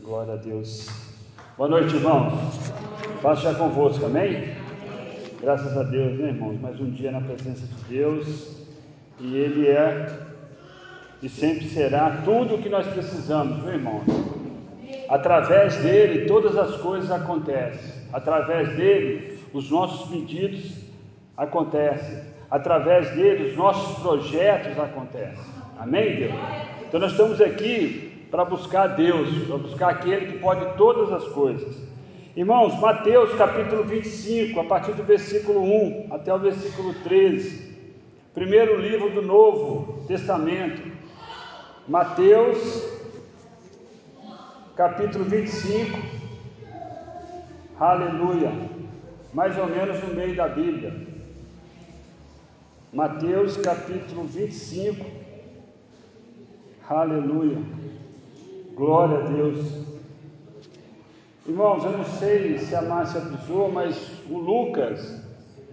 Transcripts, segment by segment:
Glória a Deus. Boa noite, irmãos. Paz já convosco, amém? Graças a Deus, né, irmãos? Mais um dia na presença de Deus. E Ele é e sempre será tudo o que nós precisamos, meu irmão. Através dele, todas as coisas acontecem. Através dele, os nossos pedidos acontecem. Através dele, os nossos projetos acontecem. Amém, Deus? Então, nós estamos aqui para buscar Deus, para buscar aquele que pode todas as coisas. Irmãos, Mateus capítulo 25, a partir do versículo 1 até o versículo 13, primeiro livro do Novo Testamento, Mateus capítulo 25, aleluia, mais ou menos no meio da Bíblia. Mateus capítulo 25, aleluia. Glória a Deus. Irmãos, eu não sei se a Márcia avisou, mas o Lucas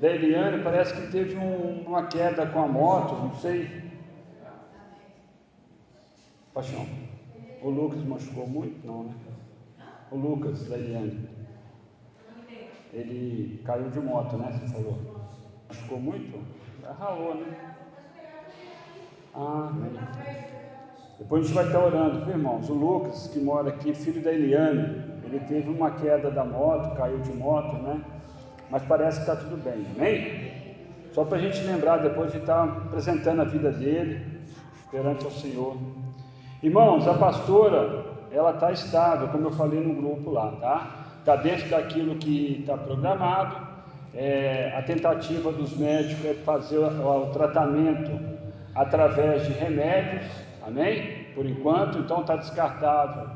da Eliane parece que teve um, uma queda com a moto, não sei. Paixão. O Lucas machucou muito? Não, né? O Lucas da Eliane. Ele caiu de moto, né? Você falou. Machucou muito? Ralou, né? Ah, amém. Depois a gente vai estar orando, viu, irmãos? O Lucas, que mora aqui, filho da Eliane, ele teve uma queda da moto, caiu de moto, né? Mas parece que está tudo bem, amém? Só para a gente lembrar depois de estar apresentando a vida dele perante o Senhor. Irmãos, a pastora, ela está estável, como eu falei no grupo lá, tá? Está dentro daquilo que está programado. É, a tentativa dos médicos é fazer o, o tratamento através de remédios Amém? Por enquanto, então está descartável,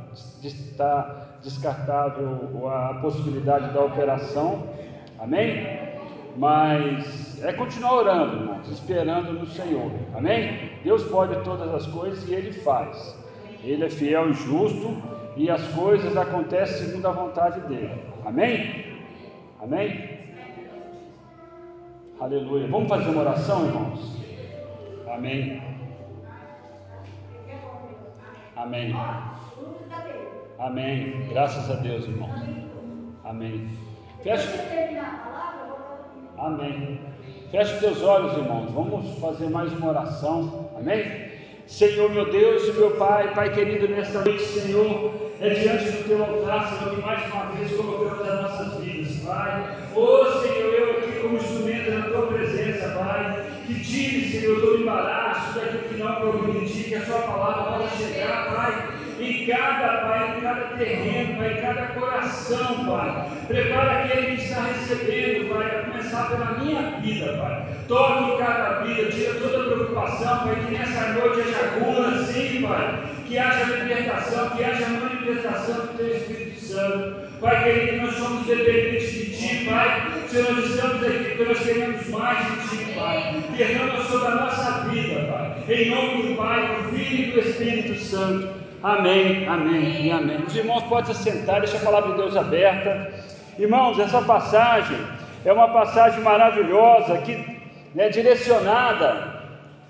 está descartável a possibilidade da operação. Amém? Mas é continuar orando, irmãos, esperando no Senhor. Amém? Deus pode todas as coisas e Ele faz. Ele é fiel e justo e as coisas acontecem segundo a vontade dele. Amém? Amém? Aleluia. Vamos fazer uma oração, irmãos? Amém. Amém. Amém. Graças a Deus, irmão. Amém. Feche. Amém. Feche teus olhos, irmãos. Vamos fazer mais uma oração. Amém. Senhor, meu Deus e meu Pai, Pai querido, nesta noite, Senhor, é diante do teu altar, Senhor, que mais uma vez colocamos as nossas vidas, Pai. Oh, Senhor, eu aqui como instrumento na tua presença, Pai, que tire, Senhor, todo embaraço daquilo que não provém de que a sua palavra possa chegar, Pai, em cada, Pai, em cada terreno, Pai, em cada coração, Pai. Prepara aquele que está recebendo, Pai, a começar pela minha vida, Pai. Toque em cada vida, tira toda preocupação, Pai, que nessa noite haja cura, sim, Pai. Que haja libertação, que haja manifestação do Teu Espírito Santo. Pai querido, nós somos dependentes de Ti, Pai. Senhor, nós estamos aqui porque nós queremos mais de Ti, Pai. Derrama sobre a nossa vida, Pai. Em nome do Pai, do Filho e do Espírito Santo. Amém, amém e amém. Os irmãos podem se sentar, deixa a palavra de Deus aberta. Irmãos, essa passagem é uma passagem maravilhosa que é direcionada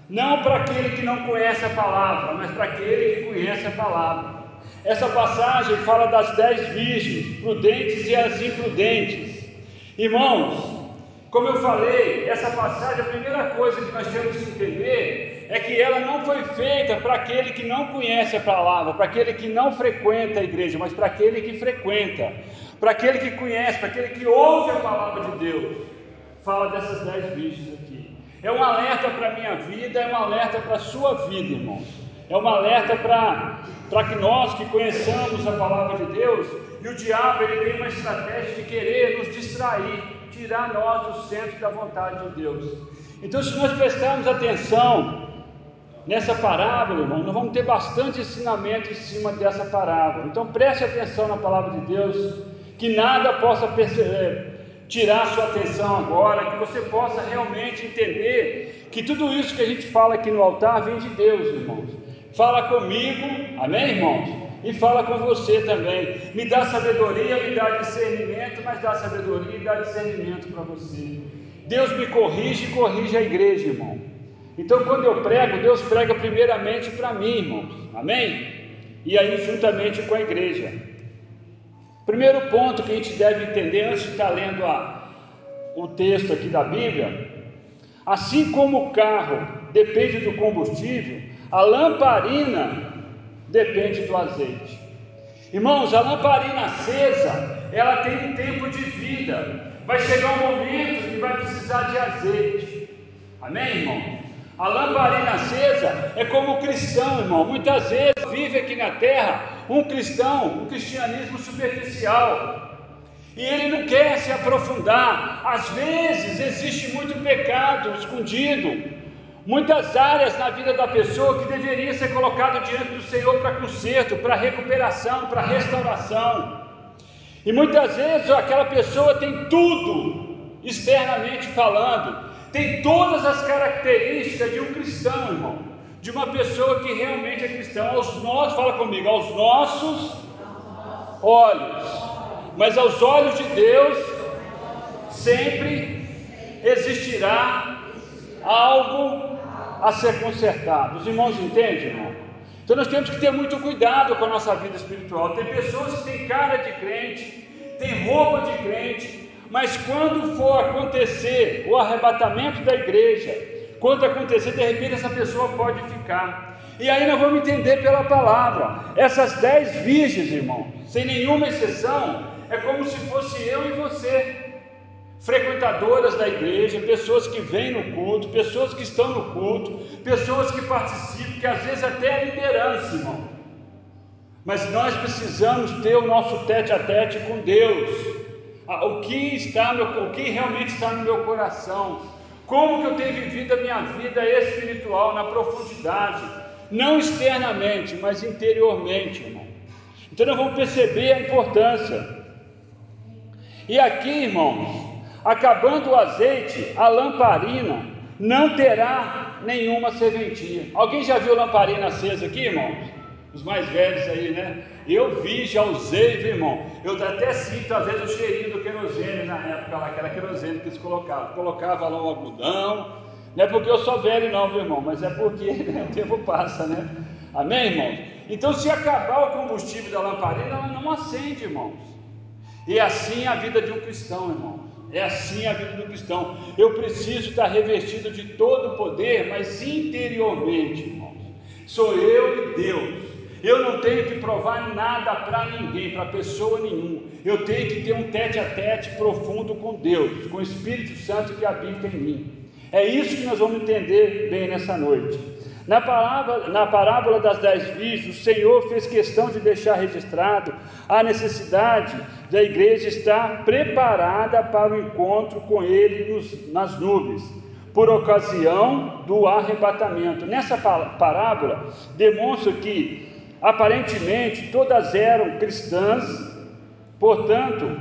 não para aquele que não conhece a palavra, mas para aquele que conhece a palavra. Essa passagem fala das dez virgens, prudentes e as imprudentes. Irmãos, como eu falei, essa passagem, a primeira coisa que nós temos que entender é que ela não foi feita para aquele que não conhece a palavra, para aquele que não frequenta a igreja, mas para aquele que frequenta, para aquele que conhece, para aquele que ouve a palavra de Deus. Fala dessas dez virgens aqui. É um alerta para a minha vida, é um alerta para a sua vida, irmãos. É um alerta para que nós que conheçamos a palavra de Deus, e o diabo ele tem uma estratégia de querer nos distrair, tirar nós do centro da vontade de Deus. Então, se nós prestarmos atenção nessa parábola, irmão, nós vamos ter bastante ensinamento em cima dessa parábola. Então preste atenção na palavra de Deus, que nada possa é, tirar sua atenção agora, que você possa realmente entender que tudo isso que a gente fala aqui no altar vem de Deus, irmãos. Fala comigo, amém, irmãos? E fala com você também. Me dá sabedoria, me dá discernimento, mas dá sabedoria e dá discernimento para você. Deus me corrige e corrige a igreja, irmão. Então, quando eu prego, Deus prega primeiramente para mim, irmãos. Amém? e aí juntamente com a igreja. Primeiro ponto que a gente deve entender antes de estar lendo a, o texto aqui da Bíblia, assim como o carro depende do combustível, a lamparina depende do azeite. Irmãos, a lamparina acesa, ela tem um tempo de vida. Vai chegar um momento que vai precisar de azeite. Amém, irmão? A lamparina acesa é como o cristão, irmão. Muitas vezes vive aqui na terra um cristão, um cristianismo superficial. E ele não quer se aprofundar. Às vezes existe muito pecado escondido, muitas áreas na vida da pessoa que deveria ser colocado diante do Senhor para conserto, para recuperação, para restauração. E muitas vezes aquela pessoa tem tudo externamente falando, tem todas as características de um cristão, irmão, de uma pessoa que realmente é cristão, aos nossos, fala comigo, aos nossos olhos, mas aos olhos de Deus sempre existirá algo a ser consertado. Os irmãos entendem, irmão? Então nós temos que ter muito cuidado com a nossa vida espiritual. Tem pessoas que têm cara de crente, tem roupa de crente, mas quando for acontecer o arrebatamento da igreja, quando acontecer, de repente essa pessoa pode ficar. E aí nós vamos entender pela palavra. Essas dez virgens, irmão, sem nenhuma exceção, é como se fosse eu e você. Frequentadoras da igreja, pessoas que vêm no culto, pessoas que estão no culto, pessoas que participam, que às vezes até é liderança, irmão. Mas nós precisamos ter o nosso tete a tete com Deus. Ah, o que está no, o que realmente está no meu coração, como que eu tenho vivido a minha vida espiritual na profundidade, não externamente, mas interiormente, irmão. Então nós vamos perceber a importância. E aqui, irmãos, acabando o azeite, a lamparina não terá nenhuma serventia. Alguém já viu lamparina acesa aqui, irmãos? Os mais velhos aí, né? Eu vi, já usei, viu, irmão? Eu até sinto às vezes o cheirinho do querosene na época lá, que era querosene que eles colocavam. Colocava lá um algodão. Não é porque eu sou velho, não, viu, irmão? Mas é porque né, o tempo passa, né? Amém, irmãos? Então, se acabar o combustível da lamparina, ela não acende, irmãos. E é assim a vida de um cristão, irmão. É assim a vida do cristão. Eu preciso estar revestido de todo o poder, mas interiormente, irmãos. Sou eu e Deus. Eu não tenho que provar nada para ninguém, para pessoa nenhuma. Eu tenho que ter um tete a tete profundo com Deus, com o Espírito Santo que habita em mim. É isso que nós vamos entender bem nessa noite. Na, palavra, na parábola das dez virgens, o Senhor fez questão de deixar registrado a necessidade da igreja estar preparada para o encontro com Ele nos, nas nuvens, por ocasião do arrebatamento. Nessa parábola, demonstra que Aparentemente, todas eram cristãs, portanto,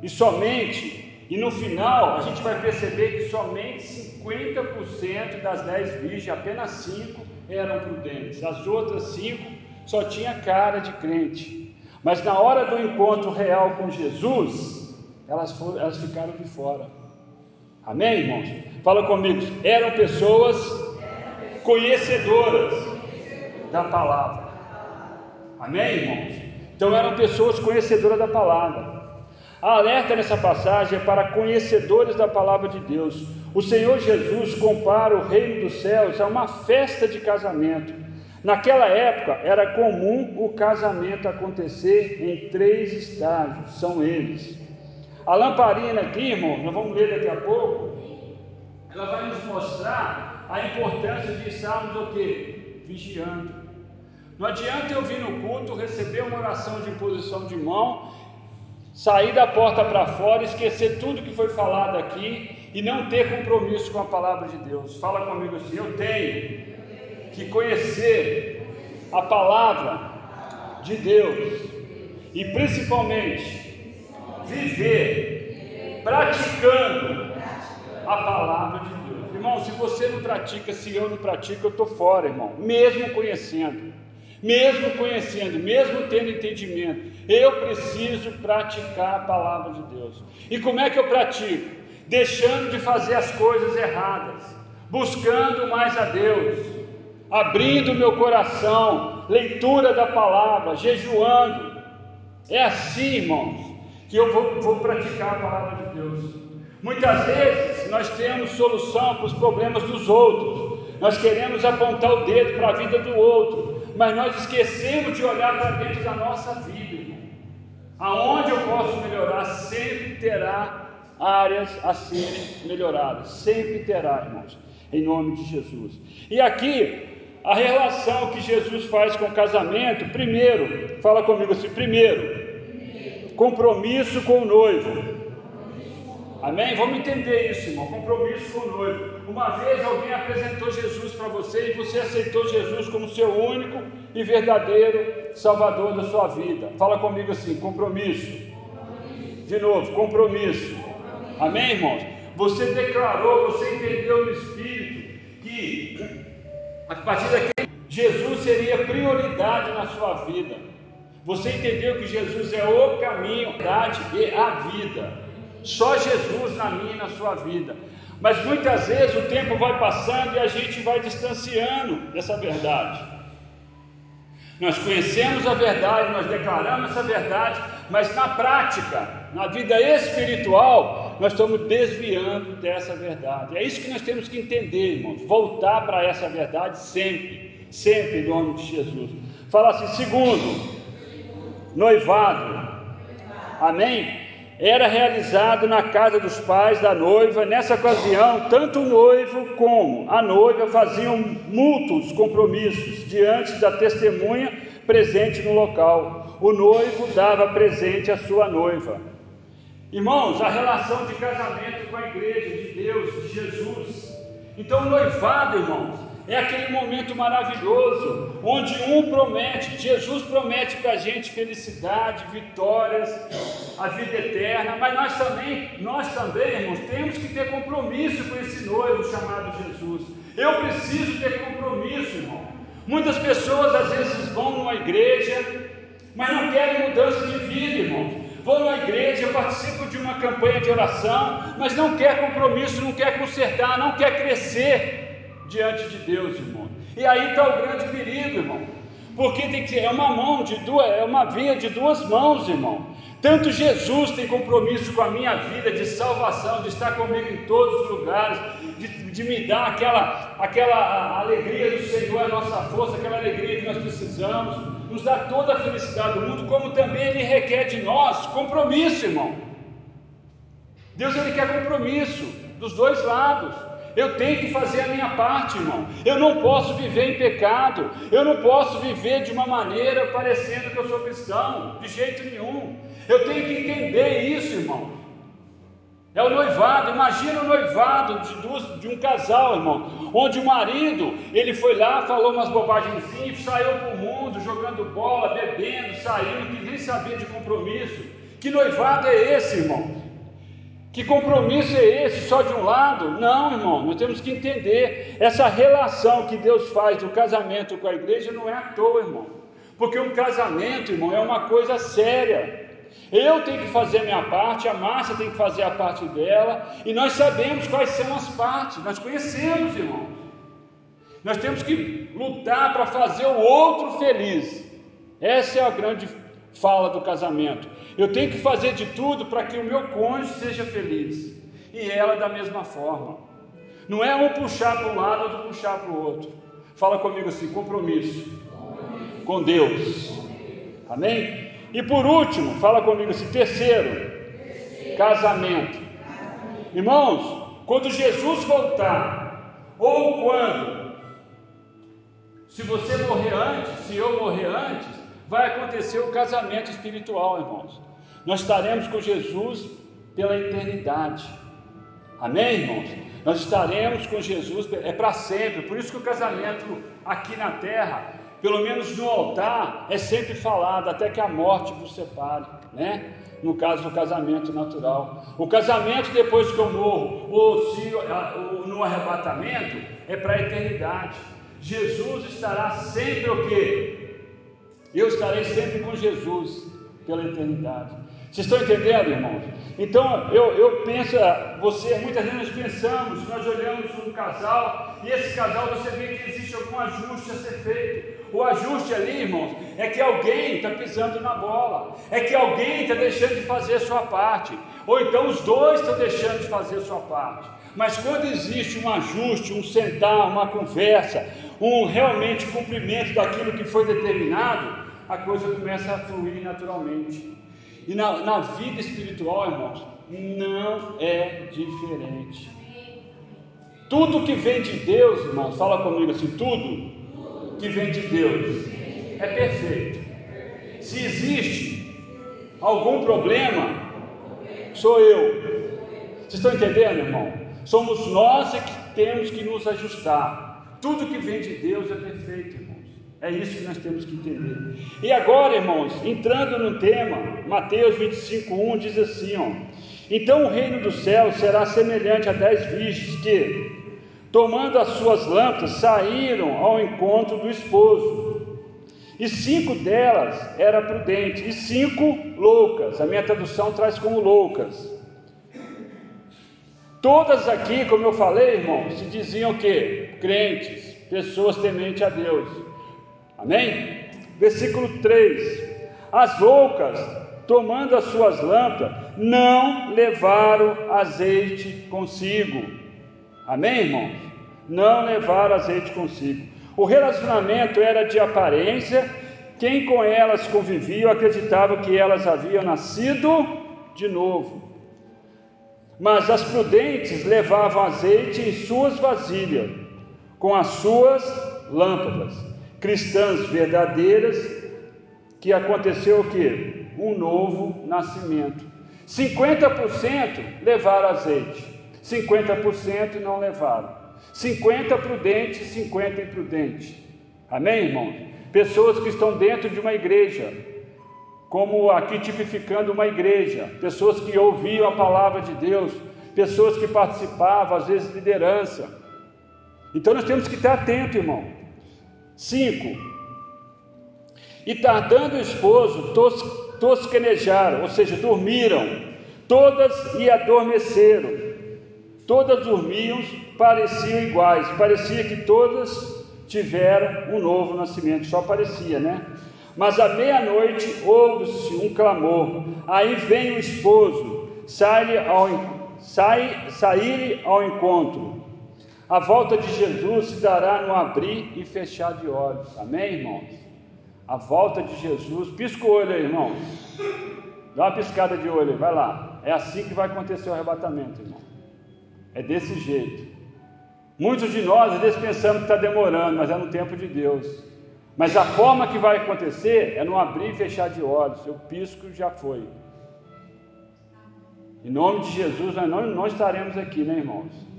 e somente, e no final, a gente vai perceber que somente 50% das 10 virgens, apenas 5 eram prudentes, as outras 5 só tinha cara de crente. Mas na hora do encontro real com Jesus, elas, foram, elas ficaram de fora. Amém, irmãos? Fala comigo. Eram pessoas conhecedoras da palavra. Amém, irmãos? Então eram pessoas conhecedoras da palavra. A alerta nessa passagem é para conhecedores da palavra de Deus. O Senhor Jesus compara o reino dos céus a uma festa de casamento. Naquela época era comum o casamento acontecer em três estágios, são eles. A lamparina aqui, irmão, nós vamos ler daqui a pouco, ela vai nos mostrar a importância de estarmos o quê? Vigiando. Não adianta eu vir no culto, receber uma oração de imposição de mão, sair da porta para fora, esquecer tudo que foi falado aqui e não ter compromisso com a palavra de Deus. Fala comigo assim: eu tenho que conhecer a palavra de Deus e principalmente viver praticando a palavra de Deus. Irmão, se você não pratica, se eu não pratico, eu estou fora, irmão, mesmo conhecendo mesmo conhecendo, mesmo tendo entendimento, eu preciso praticar a palavra de Deus. E como é que eu pratico? Deixando de fazer as coisas erradas, buscando mais a Deus. abrindo meu coração, leitura da palavra, jejuando. É assim, irmãos, que eu vou, vou praticar a palavra de Deus. Muitas vezes nós temos solução para os problemas dos outros, nós queremos apontar o dedo para a vida do outro, mas nós esquecemos de olhar para dentro da nossa vida, irmão. Aonde eu posso melhorar, sempre terá áreas a serem melhoradas, sempre terá, irmãos, em nome de Jesus. E aqui, a relação que Jesus faz com o casamento, primeiro, fala comigo assim: primeiro, compromisso com o noivo. Amém? Vamos entender isso, irmão. Compromisso com o noivo. Uma vez alguém apresentou Jesus para você e você aceitou Jesus como seu único e verdadeiro Salvador da sua vida. Fala comigo assim: compromisso. De novo, compromisso. Amém, irmãos? Você declarou, você entendeu no Espírito que a partir daqui Jesus seria prioridade na sua vida. Você entendeu que Jesus é o caminho, a verdade e a vida. Só Jesus na minha e na sua vida. Mas muitas vezes o tempo vai passando e a gente vai distanciando dessa verdade. Nós conhecemos a verdade, nós declaramos essa verdade, mas na prática, na vida espiritual, nós estamos desviando dessa verdade. É isso que nós temos que entender, irmãos. Voltar para essa verdade sempre, sempre em nome de Jesus. Fala assim: segundo, noivado. Amém? Era realizado na casa dos pais da noiva. Nessa ocasião, tanto o noivo como a noiva faziam mútuos compromissos diante da testemunha presente no local. O noivo dava presente à sua noiva. Irmãos, a relação de casamento com a igreja de Deus, de Jesus. Então, o noivado, irmãos, é aquele momento maravilhoso, onde um promete, Jesus promete para a gente felicidade, vitórias, a vida eterna, mas nós também, nós também, irmãos, temos que ter compromisso com esse noivo chamado Jesus. Eu preciso ter compromisso, irmão. Muitas pessoas às vezes vão numa igreja, mas não querem mudança de vida, irmãos. Vão na igreja, participam de uma campanha de oração, mas não quer compromisso, não quer consertar, não quer crescer diante de Deus, irmão. E aí está o grande perigo, irmão. Porque tem que é uma mão de duas, é uma via de duas mãos, irmão. Tanto Jesus tem compromisso com a minha vida de salvação, de estar comigo em todos os lugares, de, de me dar aquela, aquela alegria do Senhor, a nossa força, aquela alegria que nós precisamos, nos dá toda a felicidade do mundo, como também Ele requer de nós compromisso, irmão. Deus ele quer compromisso dos dois lados. Eu tenho que fazer a minha parte, irmão. Eu não posso viver em pecado. Eu não posso viver de uma maneira parecendo que eu sou cristão, de jeito nenhum. Eu tenho que entender isso, irmão. É o noivado, imagina o noivado de, de um casal, irmão, onde o marido, ele foi lá, falou umas bobagenzinhas, saiu para o mundo, jogando bola, bebendo, saindo, que nem sabia de compromisso. Que noivado é esse, irmão? Que compromisso é esse só de um lado? Não, irmão, nós temos que entender. Essa relação que Deus faz do casamento com a igreja não é à toa, irmão. Porque um casamento, irmão, é uma coisa séria. Eu tenho que fazer a minha parte, a Márcia tem que fazer a parte dela, e nós sabemos quais são as partes, nós conhecemos, irmão. Nós temos que lutar para fazer o outro feliz. Essa é a grande fala do casamento. Eu tenho que fazer de tudo para que o meu cônjuge seja feliz. E ela da mesma forma. Não é um puxar para um lado, outro puxar para o outro. Fala comigo assim: compromisso com Deus. Amém? E por último, fala comigo assim: terceiro, casamento. Irmãos, quando Jesus voltar, ou quando, se você morrer antes, se eu morrer antes, vai acontecer o casamento espiritual, irmãos. Nós estaremos com Jesus pela eternidade. Amém, irmãos? Nós estaremos com Jesus, é para sempre. Por isso que o casamento aqui na terra, pelo menos no altar, é sempre falado até que a morte vos separe, né? No caso do casamento natural. O casamento depois que eu morro, ou se ou no arrebatamento, é para a eternidade. Jesus estará sempre o quê? Eu estarei sempre com Jesus pela eternidade. Vocês estão entendendo, irmãos? Então eu, eu penso, ah, você, muitas vezes nós pensamos, nós olhamos um casal e esse casal você vê que existe algum ajuste a ser feito. O ajuste ali, irmãos, é que alguém está pisando na bola, é que alguém está deixando de fazer a sua parte, ou então os dois estão deixando de fazer a sua parte. Mas quando existe um ajuste, um sentar, uma conversa, um realmente cumprimento daquilo que foi determinado, a coisa começa a fluir naturalmente. E na, na vida espiritual, irmãos, não é diferente. Tudo que vem de Deus, irmãos, fala comigo assim: tudo que vem de Deus é perfeito. Se existe algum problema, sou eu. Vocês estão entendendo, irmão? Somos nós que temos que nos ajustar. Tudo que vem de Deus é perfeito, irmão. É isso que nós temos que entender. E agora, irmãos, entrando no tema, Mateus 25, 1 diz assim: ó, Então o reino do céu será semelhante a dez virgens que, tomando as suas lâmpadas, saíram ao encontro do esposo. E cinco delas eram prudentes, e cinco loucas. A minha tradução traz como loucas. Todas aqui, como eu falei, irmãos, se diziam que crentes, pessoas tementes a Deus. Amém? Versículo 3: As loucas, tomando as suas lâmpadas, não levaram azeite consigo. Amém, irmãos? Não levaram azeite consigo. O relacionamento era de aparência, quem com elas convivia acreditava que elas haviam nascido de novo. Mas as prudentes levavam azeite em suas vasilhas, com as suas lâmpadas cristãs verdadeiras, que aconteceu o que? Um novo nascimento. 50% levaram azeite, 50% não levaram. 50 prudentes, 50 imprudentes. Amém, irmão? Pessoas que estão dentro de uma igreja, como aqui tipificando uma igreja, pessoas que ouviam a palavra de Deus, pessoas que participavam, às vezes liderança. Então nós temos que estar atento, irmão. 5. E tardando o esposo, tos, tosquenejaram, ou seja, dormiram, todas e adormeceram. Todas dormiam, pareciam iguais, parecia que todas tiveram um novo nascimento, só parecia, né? Mas à meia-noite ouve-se um clamor, aí vem o esposo, sai ao, sai, sair ao encontro. A volta de Jesus se dará no abrir e fechar de olhos. Amém, irmãos? A volta de Jesus. Pisca o olho aí, irmão. Dá uma piscada de olho aí, vai lá. É assim que vai acontecer o arrebatamento, irmão. É desse jeito. Muitos de nós às vezes pensamos que está demorando, mas é no tempo de Deus. Mas a forma que vai acontecer é no abrir e fechar de olhos. Eu pisco já foi. Em nome de Jesus, nós não, não estaremos aqui, né, irmãos?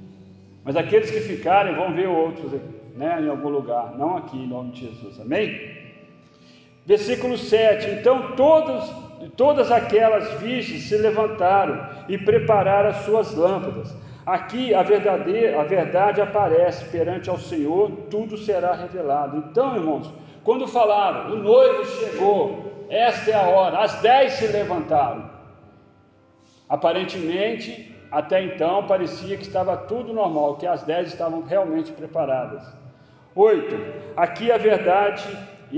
Mas aqueles que ficarem vão ver outros né, em algum lugar, não aqui em nome de Jesus, amém? Versículo 7: Então todos, todas aquelas virgens se levantaram e prepararam as suas lâmpadas. Aqui a, verdadeira, a verdade aparece perante ao Senhor, tudo será revelado. Então, irmãos, quando falaram, o noivo chegou, esta é a hora, as dez se levantaram. Aparentemente, até então parecia que estava tudo normal, que as dez estavam realmente preparadas. Oito, aqui a verdade,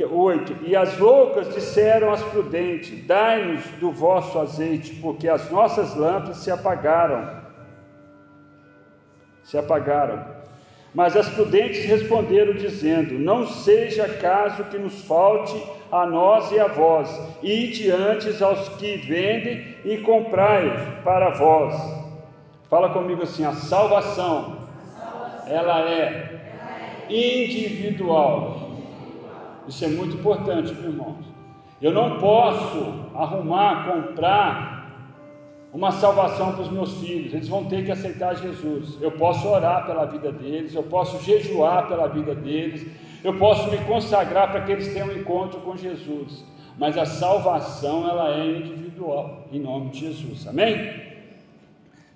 oito, e as loucas disseram às prudentes: Dai-nos do vosso azeite, porque as nossas lâmpadas se apagaram. Se apagaram. Mas as prudentes responderam, dizendo: Não seja caso que nos falte a nós e a vós, e diante aos que vendem e comprai para vós. Fala comigo assim: a salvação, ela é individual. Isso é muito importante, meus irmãos. Eu não posso arrumar, comprar uma salvação para os meus filhos. Eles vão ter que aceitar Jesus. Eu posso orar pela vida deles, eu posso jejuar pela vida deles, eu posso me consagrar para que eles tenham um encontro com Jesus. Mas a salvação ela é individual, em nome de Jesus. Amém?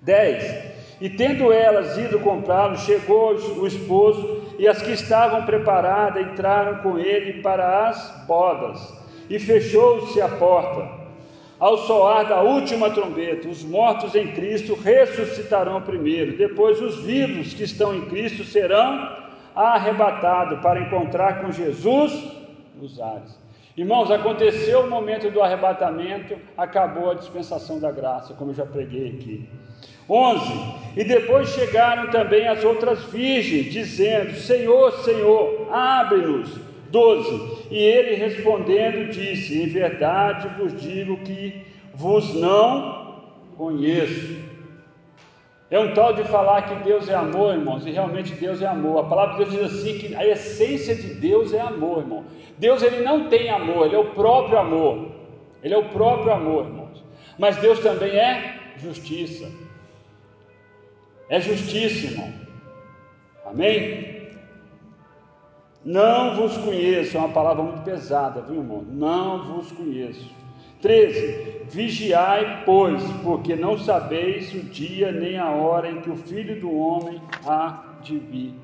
10. E tendo elas ido comprá-lo, chegou o esposo, e as que estavam preparadas entraram com ele para as bodas, e fechou-se a porta. ao soar da última trombeta, os mortos em Cristo ressuscitarão primeiro, depois os vivos que estão em Cristo serão arrebatados para encontrar com Jesus nos ares. Irmãos, aconteceu o momento do arrebatamento, acabou a dispensação da graça, como eu já preguei aqui. 11. E depois chegaram também as outras virgens, dizendo: Senhor, Senhor, abre-nos. 12. E ele respondendo disse: Em verdade vos digo que vos não conheço. É um tal de falar que Deus é amor, irmãos, e realmente Deus é amor. A palavra de Deus diz assim que a essência de Deus é amor, irmão. Deus ele não tem amor, ele é o próprio amor. Ele é o próprio amor, irmãos. Mas Deus também é justiça. É justiça, irmão. Amém? Não vos conheço, é uma palavra muito pesada, viu irmão? Não vos conheço. 13: Vigiai, pois, porque não sabeis o dia nem a hora em que o filho do homem há de vir.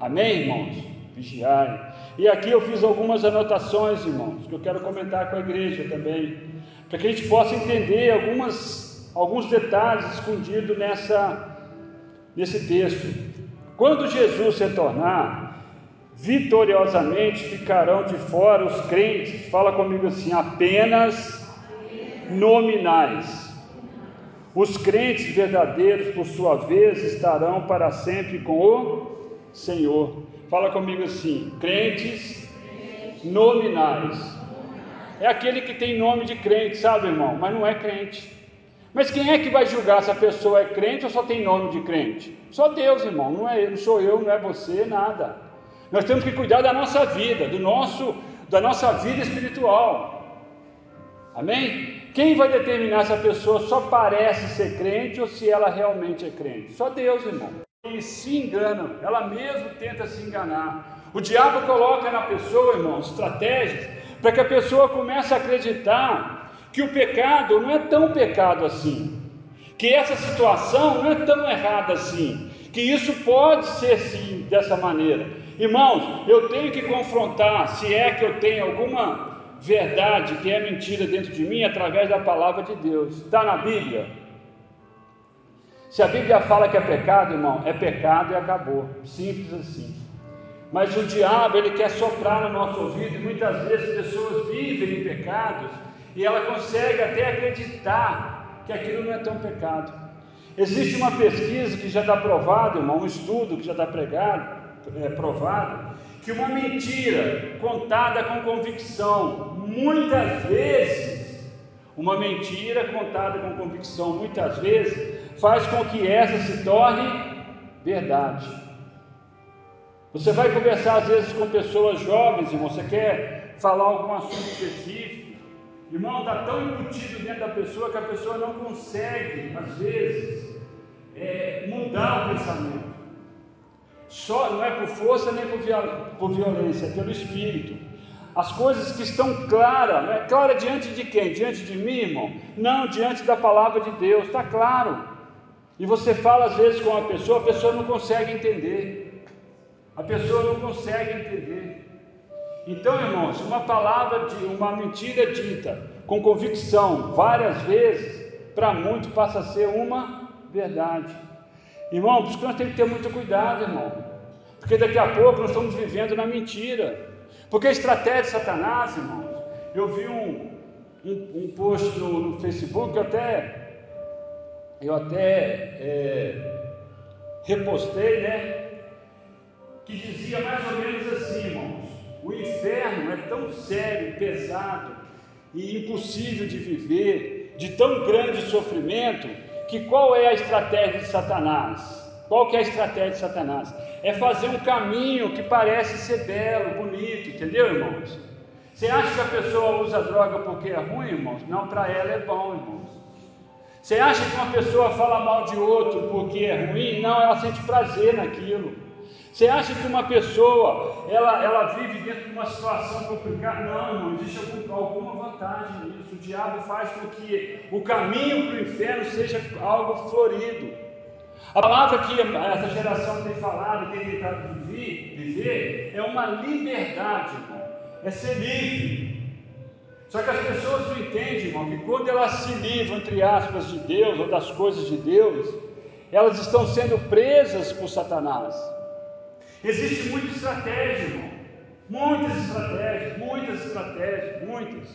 Amém, irmãos? Vigiai. E aqui eu fiz algumas anotações, irmãos, que eu quero comentar com a igreja também, para que a gente possa entender algumas, alguns detalhes escondidos nessa, nesse texto. Quando Jesus retornar, vitoriosamente ficarão de fora os crentes, fala comigo assim, apenas nominais. Os crentes verdadeiros, por sua vez, estarão para sempre com o Senhor. Fala comigo assim: crentes nominais. É aquele que tem nome de crente, sabe, irmão? Mas não é crente. Mas quem é que vai julgar se a pessoa é crente ou só tem nome de crente? Só Deus, irmão. Não é não sou eu, não é você, nada. Nós temos que cuidar da nossa vida, do nosso, da nossa vida espiritual. Amém? Quem vai determinar se a pessoa só parece ser crente ou se ela realmente é crente? Só Deus, irmão. E se engana, ela mesmo tenta se enganar. O diabo coloca na pessoa, irmão, estratégias para que a pessoa comece a acreditar que o pecado não é tão pecado assim, que essa situação não é tão errada assim, que isso pode ser sim dessa maneira. Irmãos, eu tenho que confrontar se é que eu tenho alguma verdade que é mentira dentro de mim através da palavra de Deus. Está na Bíblia? Se a Bíblia fala que é pecado, irmão, é pecado e acabou. Simples assim. Mas o diabo, ele quer soprar no nosso ouvido e muitas vezes pessoas vivem em pecados e ela consegue até acreditar que aquilo não é tão pecado. Existe uma pesquisa que já está provada, irmão, um estudo que já está pregado, é, provado que uma mentira contada com convicção, muitas vezes, uma mentira contada com convicção, muitas vezes, faz com que essa se torne verdade. Você vai conversar às vezes com pessoas jovens, irmão, você quer falar algum assunto específico, irmão, está tão embutido dentro da pessoa que a pessoa não consegue, às vezes, é, mudar o pensamento. Só não é por força nem por, por violência, é pelo Espírito. As coisas que estão claras, não é clara diante de quem? Diante de mim, irmão? Não, diante da palavra de Deus, está claro. E você fala às vezes com uma pessoa, a pessoa não consegue entender. A pessoa não consegue entender. Então, irmãos, uma palavra de uma mentira dita com convicção várias vezes, para muitos passa a ser uma verdade. Irmão, por isso que nós temos que ter muito cuidado, irmão. Porque daqui a pouco nós estamos vivendo na mentira. Porque a estratégia de Satanás, irmãos, eu vi um, um, um post no, no, Facebook, eu até, eu até é, repostei, né? Que dizia mais ou menos assim, irmãos: o inferno é tão sério, pesado e impossível de viver, de tão grande sofrimento que qual é a estratégia de Satanás? Qual que é a estratégia de Satanás? É fazer um caminho que parece ser belo, bonito, entendeu, irmãos? Você acha que a pessoa usa droga porque é ruim, irmãos? Não, para ela é bom, irmãos. Você acha que uma pessoa fala mal de outro porque é ruim? Não, ela sente prazer naquilo. Você acha que uma pessoa ela, ela vive dentro de uma situação complicada? Não, irmão, existe algum, alguma vantagem nisso. O diabo faz com que o caminho para o inferno seja algo florido. A palavra que essa geração tem falado, tem tentado viver, viver é uma liberdade, irmão. É ser livre. Só que as pessoas não entendem, irmão, que quando elas se livram, entre aspas, de Deus ou das coisas de Deus, elas estão sendo presas por Satanás. Existe muita estratégia, irmão. Muitas estratégias, muitas estratégias, muitas.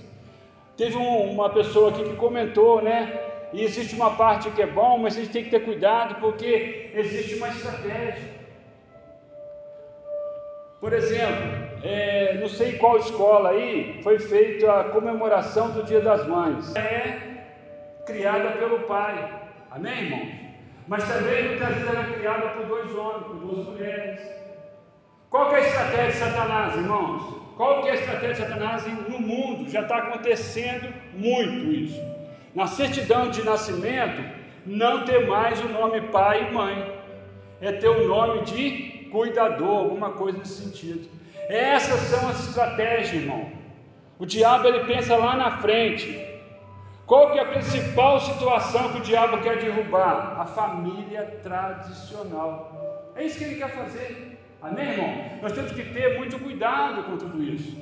Teve um, uma pessoa aqui que comentou, né? E existe uma parte que é bom, mas a gente tem que ter cuidado porque existe uma estratégia. Por exemplo, é, não sei qual escola aí foi feita a comemoração do Dia das Mães. É criada pelo pai. Amém, irmão? Mas também muitas vezes ela é criada por dois homens, por duas mulheres. Qual é a estratégia de Satanás, irmãos? Qual é a estratégia de Satanás no mundo? Já está acontecendo muito isso. Na certidão de nascimento, não ter mais o nome pai e mãe. É ter o nome de cuidador, alguma coisa nesse sentido. Essas são as estratégias, irmão. O diabo ele pensa lá na frente. Qual que é a principal situação que o diabo quer derrubar? A família tradicional. É isso que ele quer fazer. Amém, irmão? Nós temos que ter muito cuidado com tudo isso.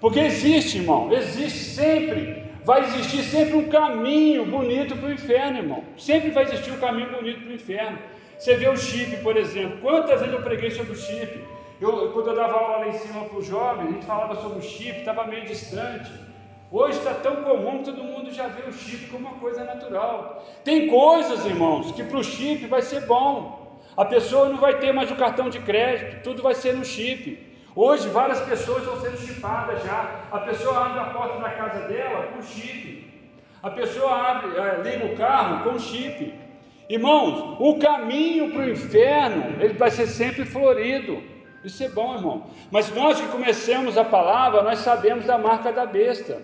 Porque existe, irmão, existe sempre, vai existir sempre um caminho bonito para o inferno, irmão. Sempre vai existir um caminho bonito para o inferno. Você vê o chip, por exemplo. Quantas vezes eu preguei sobre o chip? Eu, quando eu dava aula lá em cima para os jovens, a gente falava sobre o chip, estava meio distante. Hoje está tão comum que todo mundo já vê o chip como uma coisa natural. Tem coisas, irmãos, que para o chip vai ser bom. A pessoa não vai ter mais o cartão de crédito, tudo vai ser no chip. Hoje várias pessoas estão sendo chipadas já. A pessoa abre a porta da casa dela com chip. A pessoa abre, é, liga o carro com chip. Irmãos, o caminho para o inferno ele vai ser sempre florido. Isso é bom, irmão. Mas nós que conhecemos a palavra, nós sabemos da marca da besta.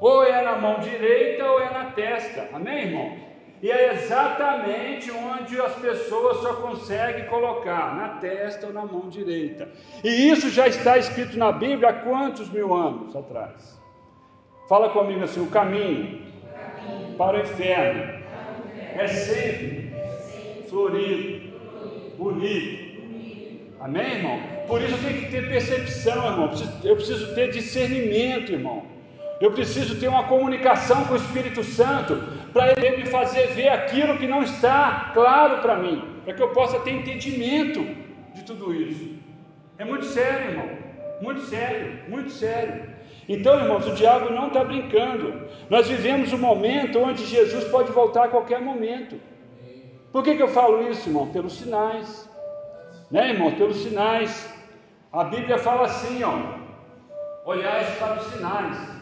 Ou é na mão direita ou é na testa. Amém, irmão? E é exatamente onde as pessoas só conseguem colocar, na testa ou na mão direita. E isso já está escrito na Bíblia há quantos mil anos atrás? Fala comigo assim: o caminho, o para o inferno é sempre florido, bonito Amém, irmão? Por isso tenho que ter percepção, irmão. Eu preciso ter discernimento, irmão. Eu preciso ter uma comunicação com o Espírito Santo para ele me fazer ver aquilo que não está claro para mim, para que eu possa ter entendimento de tudo isso. É muito sério, irmão. Muito sério, muito sério. Então, irmãos, o diabo não está brincando. Nós vivemos um momento onde Jesus pode voltar a qualquer momento. Por que, que eu falo isso, irmão? Pelos sinais né, irmãos? Pelos sinais. A Bíblia fala assim, ó: olhais para os sinais.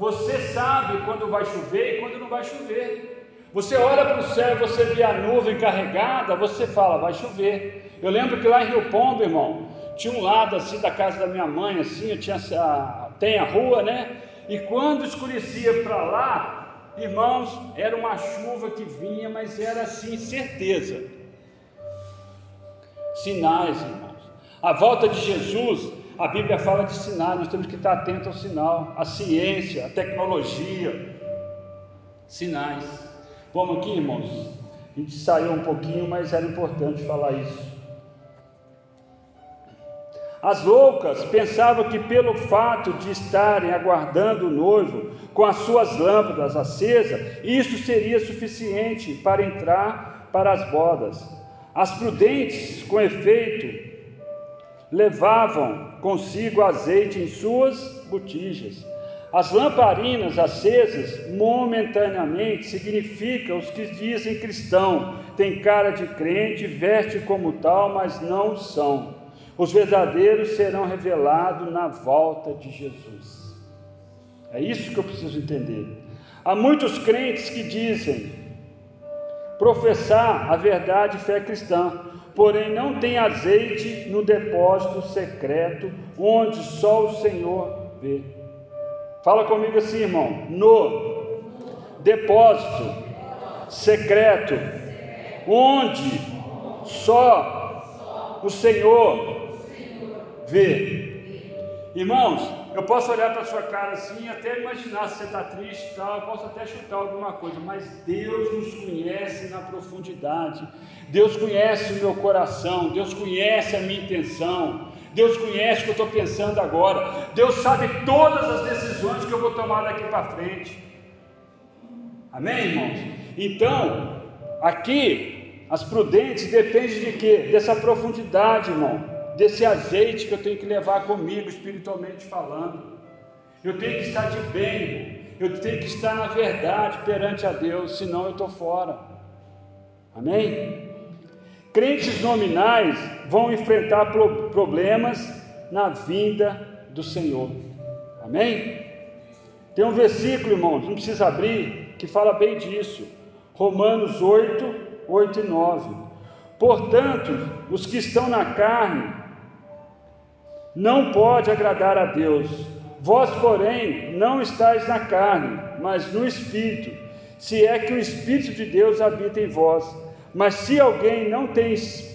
Você sabe quando vai chover e quando não vai chover. Você olha para o céu e você vê a nuvem carregada, você fala, vai chover. Eu lembro que lá em Rio Pombo, irmão, tinha um lado assim da casa da minha mãe, assim, tinha a, tem a rua, né? E quando escurecia para lá, irmãos, era uma chuva que vinha, mas era assim, certeza Sinais, irmãos. A volta de Jesus, a Bíblia fala de sinais, nós temos que estar atentos ao sinal, a ciência, a tecnologia. Sinais. Vamos aqui, irmãos. A gente saiu um pouquinho, mas era importante falar isso. As loucas pensavam que pelo fato de estarem aguardando o noivo com as suas lâmpadas acesas, isso seria suficiente para entrar para as bodas. As prudentes, com efeito, levavam consigo azeite em suas botijas. As lamparinas acesas momentaneamente significam os que dizem cristão, tem cara de crente, veste como tal, mas não são. Os verdadeiros serão revelados na volta de Jesus. É isso que eu preciso entender. Há muitos crentes que dizem: professar a verdade e fé cristã, porém não tem azeite no depósito secreto, onde só o Senhor vê. Fala comigo assim, irmão. No depósito secreto, onde só o Senhor vê. Irmãos, eu posso olhar para sua cara assim até imaginar se você está triste tal, eu posso até chutar alguma coisa, mas Deus nos conhece na profundidade, Deus conhece o meu coração, Deus conhece a minha intenção, Deus conhece o que eu estou pensando agora. Deus sabe todas as decisões que eu vou tomar daqui para frente. Amém, irmãos? Então, aqui, as prudentes dependem de quê? Dessa profundidade, irmão. Desse azeite que eu tenho que levar comigo, espiritualmente falando. Eu tenho que estar de bem. Eu tenho que estar na verdade perante a Deus, senão eu estou fora. Amém? Crentes nominais vão enfrentar problemas na vinda do Senhor. Amém? Tem um versículo, irmãos, não precisa abrir, que fala bem disso. Romanos 8, 8 e 9. Portanto, os que estão na carne não pode agradar a Deus. Vós, porém, não estáis na carne, mas no Espírito, se é que o Espírito de Deus habita em vós. Mas se alguém não tem,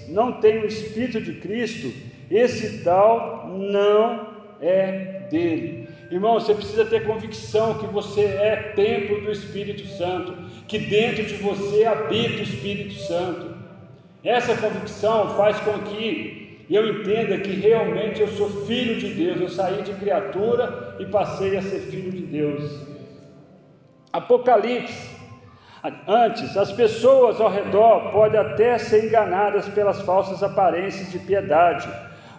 não tem o Espírito de Cristo, esse tal não é dele. Irmão, você precisa ter convicção que você é templo do Espírito Santo, que dentro de você habita o Espírito Santo. Essa convicção faz com que eu entenda que realmente eu sou filho de Deus, eu saí de criatura e passei a ser filho de Deus. Apocalipse Antes, as pessoas ao redor podem até ser enganadas pelas falsas aparências de piedade,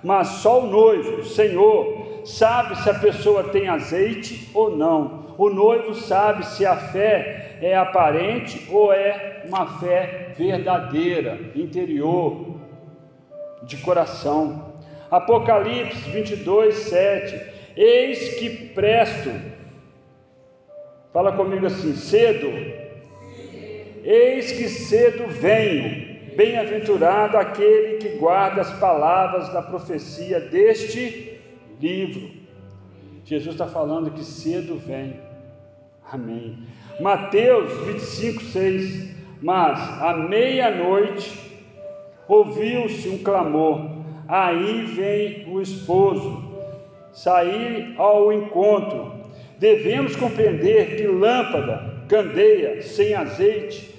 mas só o noivo, o Senhor, sabe se a pessoa tem azeite ou não. O noivo sabe se a fé é aparente ou é uma fé verdadeira, interior, de coração. Apocalipse 22, 7. Eis que presto, fala comigo assim: cedo Eis que cedo venho, bem-aventurado aquele que guarda as palavras da profecia deste livro. Jesus está falando que cedo vem. Amém. Mateus 25, 6. Mas à meia-noite ouviu-se um clamor: aí vem o esposo. Sair ao encontro. Devemos compreender que lâmpada, candeia sem azeite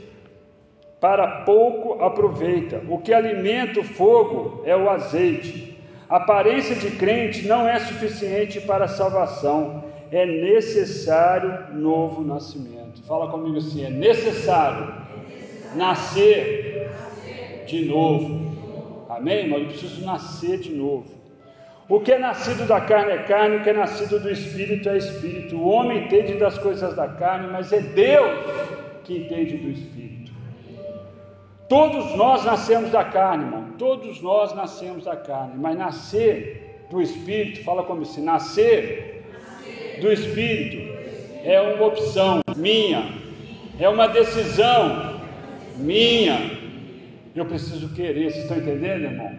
para pouco aproveita. O que alimenta o fogo é o azeite. A aparência de crente não é suficiente para a salvação, é necessário novo nascimento. Fala comigo assim: é necessário nascer de novo. Amém, Mas Eu preciso nascer de novo. O que é nascido da carne é carne, o que é nascido do espírito é espírito. O homem entende das coisas da carne, mas é Deus que entende do espírito. Todos nós nascemos da carne, irmão. Todos nós nascemos da carne. Mas nascer do Espírito, fala como se nascer, nascer do Espírito é uma opção minha, é uma decisão minha. Eu preciso querer, vocês estão entendendo, irmão?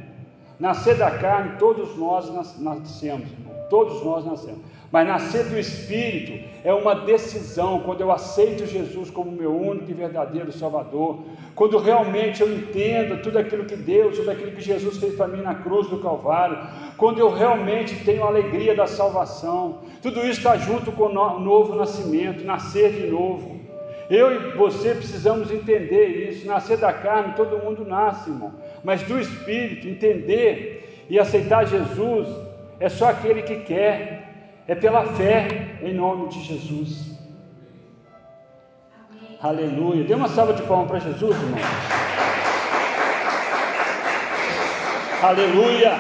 Nascer da carne, todos nós nascemos, irmão. Todos nós nascemos. Mas nascer do Espírito é uma decisão, quando eu aceito Jesus como meu único e verdadeiro Salvador, quando realmente eu entendo tudo aquilo que Deus, tudo aquilo que Jesus fez para mim na cruz do Calvário, quando eu realmente tenho a alegria da salvação, tudo isso está junto com o novo nascimento, nascer de novo. Eu e você precisamos entender isso. Nascer da carne, todo mundo nasce, irmão, mas do Espírito, entender e aceitar Jesus é só aquele que quer é pela fé em nome de Jesus. Amém. Aleluia. Dê uma salva de palmas para Jesus, irmão. Aleluia.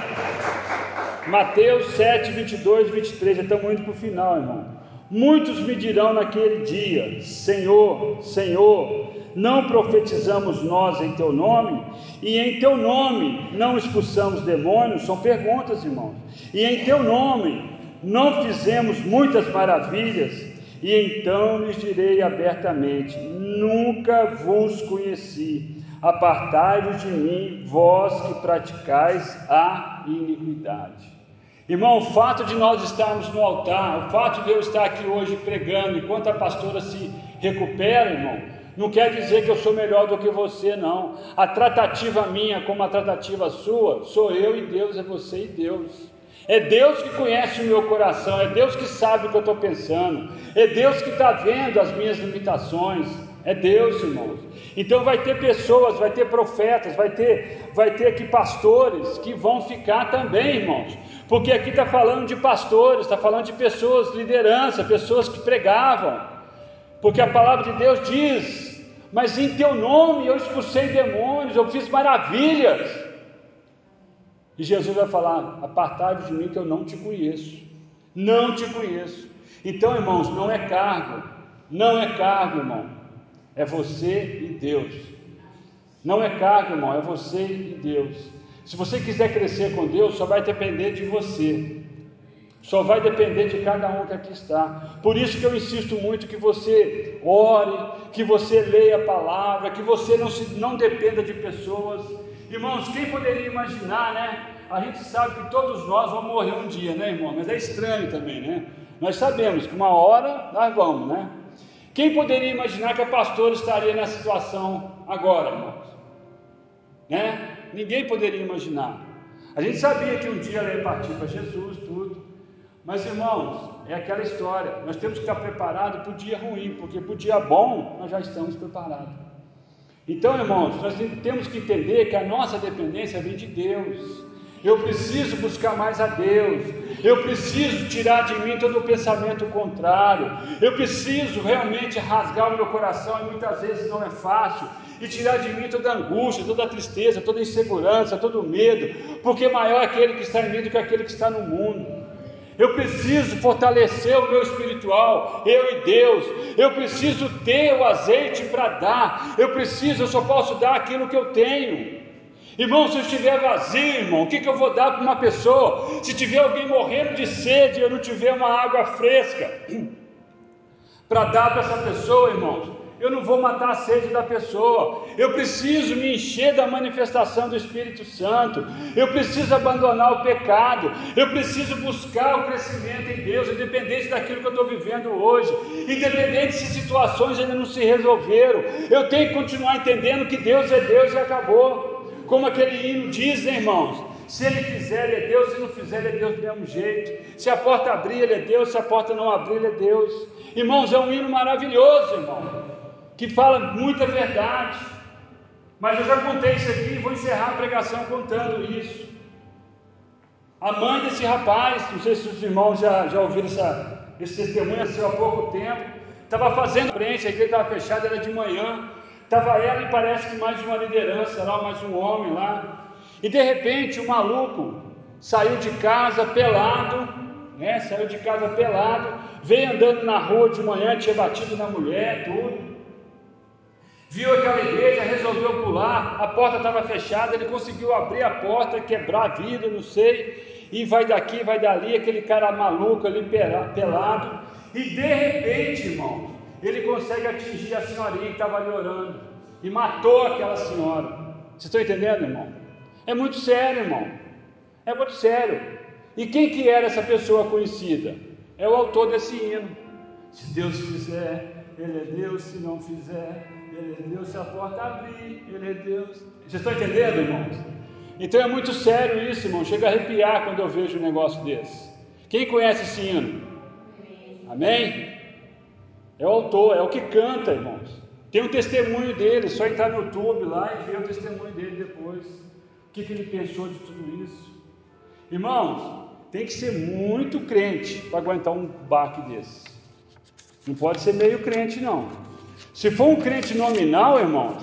Mateus 7, 22 e 23. Já estamos indo para o final, irmão. Muitos me dirão naquele dia: Senhor, Senhor, não profetizamos nós em teu nome? E em teu nome não expulsamos demônios? São perguntas, irmãos. E em teu nome não fizemos muitas maravilhas? E então lhes direi abertamente: Nunca vos conheci. Apartai-vos de mim, vós que praticais a iniquidade. Irmão, o fato de nós estarmos no altar, o fato de eu estar aqui hoje pregando, enquanto a pastora se recupera, irmão, não quer dizer que eu sou melhor do que você, não. A tratativa minha, como a tratativa sua, sou eu e Deus, é você e Deus. É Deus que conhece o meu coração, é Deus que sabe o que eu estou pensando, é Deus que está vendo as minhas limitações, é Deus, irmãos. Então vai ter pessoas, vai ter profetas, vai ter, vai ter aqui pastores que vão ficar também, irmãos. Porque aqui está falando de pastores, está falando de pessoas, liderança, pessoas que pregavam. Porque a palavra de Deus diz: Mas em teu nome eu expulsei demônios, eu fiz maravilhas. E Jesus vai falar: Apartai-vos de mim que eu não te conheço. Não te conheço. Então, irmãos, não é cargo, não é cargo, irmão. É você e Deus. Não é cargo, irmão, é você e Deus. Se você quiser crescer com Deus, só vai depender de você. Só vai depender de cada um que aqui está. Por isso que eu insisto muito que você ore, que você leia a palavra, que você não, se, não dependa de pessoas. Irmãos, quem poderia imaginar, né? A gente sabe que todos nós vamos morrer um dia, né, irmão? Mas é estranho também, né? Nós sabemos que uma hora nós vamos, né? Quem poderia imaginar que a pastora estaria nessa situação agora, irmãos? Né? Ninguém poderia imaginar. A gente sabia que um dia ela ia partir para Jesus, tudo. Mas, irmãos, é aquela história. Nós temos que estar preparados para o dia ruim, porque para o dia bom nós já estamos preparados. Então, irmãos, nós temos que entender que a nossa dependência vem de Deus. Eu preciso buscar mais a Deus. Eu preciso tirar de mim todo o pensamento contrário. Eu preciso realmente rasgar o meu coração, e muitas vezes não é fácil, e tirar de mim toda a angústia, toda a tristeza, toda a insegurança, todo o medo, porque maior é aquele que está em mim do que aquele que está no mundo. Eu preciso fortalecer o meu espiritual, eu e Deus. Eu preciso ter o azeite para dar. Eu preciso, eu só posso dar aquilo que eu tenho. Irmão, se eu estiver vazio, irmão, o que, que eu vou dar para uma pessoa? Se tiver alguém morrendo de sede, eu não tiver uma água fresca para dar para essa pessoa, irmãos, eu não vou matar a sede da pessoa, eu preciso me encher da manifestação do Espírito Santo, eu preciso abandonar o pecado, eu preciso buscar o crescimento em Deus, independente daquilo que eu estou vivendo hoje, independente se situações ainda não se resolveram, eu tenho que continuar entendendo que Deus é Deus e acabou, como aquele hino diz, né, irmãos? Se ele fizer, ele é Deus, se não fizer, ele é Deus do mesmo jeito. Se a porta abrir, ele é Deus, se a porta não abrir, ele é Deus. Irmãos, é um hino maravilhoso, irmão que fala muita verdade. Mas eu já contei isso aqui e vou encerrar a pregação contando isso. A mãe desse rapaz, não sei se os irmãos já, já ouviram essa, esse testemunho há pouco tempo, estava fazendo frente, a igreja estava fechada, era de manhã, estava ela e parece que mais uma liderança lá, mais um homem lá, e de repente o maluco saiu de casa pelado, né, saiu de casa pelado, veio andando na rua de manhã, tinha batido na mulher, tudo, Viu aquela igreja, resolveu pular, a porta estava fechada, ele conseguiu abrir a porta, quebrar vidro, não sei, e vai daqui, vai dali, aquele cara maluco ali pelado, e de repente, irmão, ele consegue atingir a senhorinha que estava ali orando, e matou aquela senhora. Vocês estão entendendo, irmão? É muito sério, irmão. É muito sério. E quem que era essa pessoa conhecida? É o autor desse hino. Se Deus fizer, Ele é Deus, se não fizer, ele é Deus, se a porta abrir, Ele é Deus. Vocês estão entendendo, irmãos? Então é muito sério isso, irmão. Chega a arrepiar quando eu vejo um negócio desse. Quem conhece esse hino? Amém? É o autor, é o que canta, irmãos. Tem um testemunho dele, só entrar no YouTube lá e ver o testemunho dele depois. O que, que ele pensou de tudo isso? Irmãos, tem que ser muito crente para aguentar um baque desse. Não pode ser meio crente, não. Se for um crente nominal, irmão,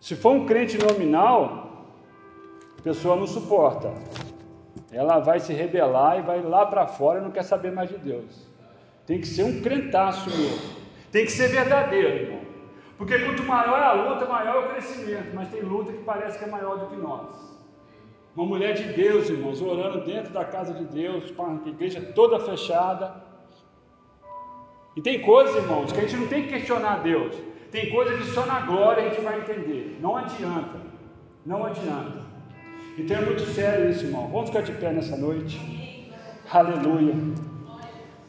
se for um crente nominal, a pessoa não suporta. Ela vai se rebelar e vai lá para fora e não quer saber mais de Deus. Tem que ser um crentaço mesmo. Tem que ser verdadeiro, irmão. Porque quanto maior a luta, maior é o crescimento. Mas tem luta que parece que é maior do que nós. Uma mulher de Deus, irmãos, orando dentro da casa de Deus, com a igreja toda fechada e tem coisas, irmãos, que a gente não tem que questionar Deus. Tem coisas que só na glória a gente vai entender. Não adianta. Não adianta. Então é muito sério isso, irmão. Vamos ficar de pé nessa noite. Aleluia.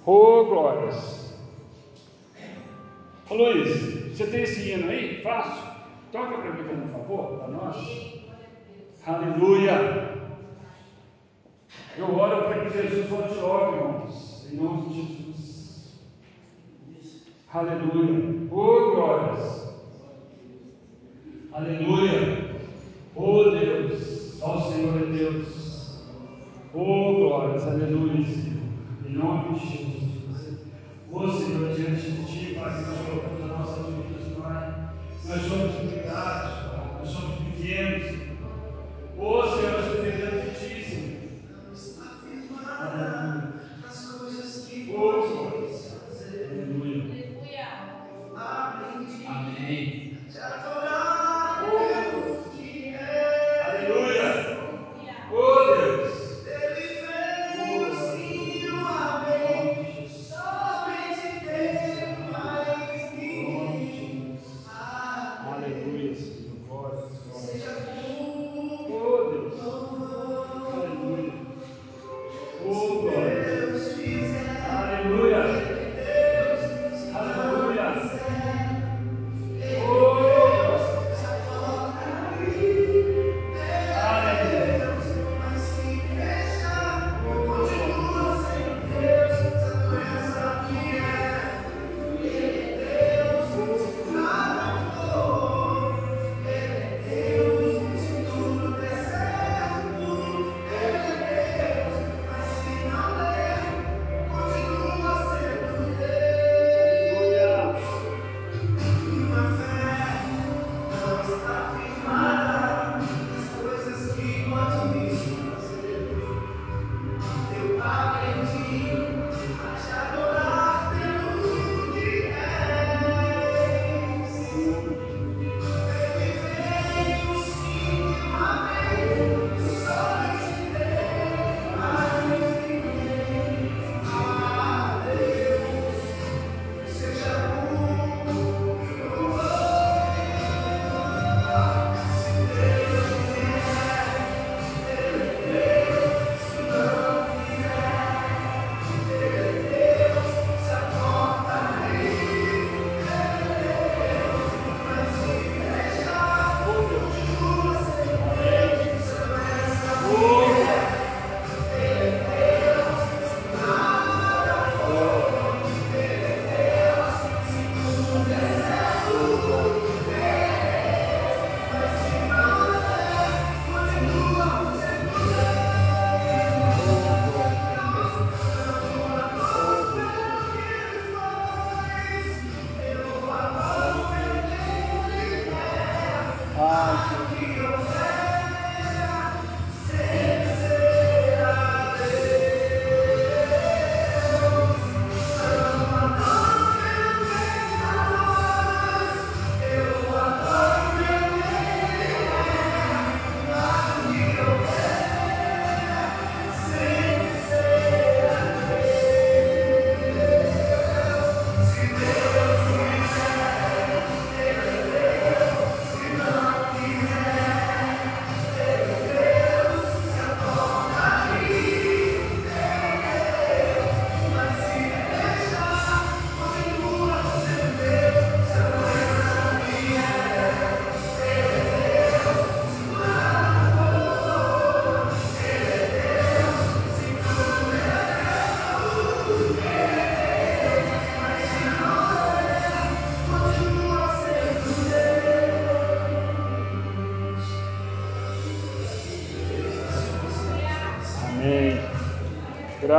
Oh, glórias! Ô Luiz, você tem esse hino aí? Fácil? Toca para mim, por favor, para nós. Aleluia! Eu oro para que Jesus volte logo, irmãos, em nome de Jesus. Aleluia! Oh, glórias! Aleluia! Oh, Deus! Ó oh, Senhor é Deus! Oh, glórias! Aleluia! Em nome de Jesus. Ô Senhor, diante de Ti, Pai, nós colocamos a nossa vida, Pai. Nós somos limitados, Pai. Nós somos pequenos. Ô Senhor, nós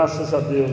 graças a Deus.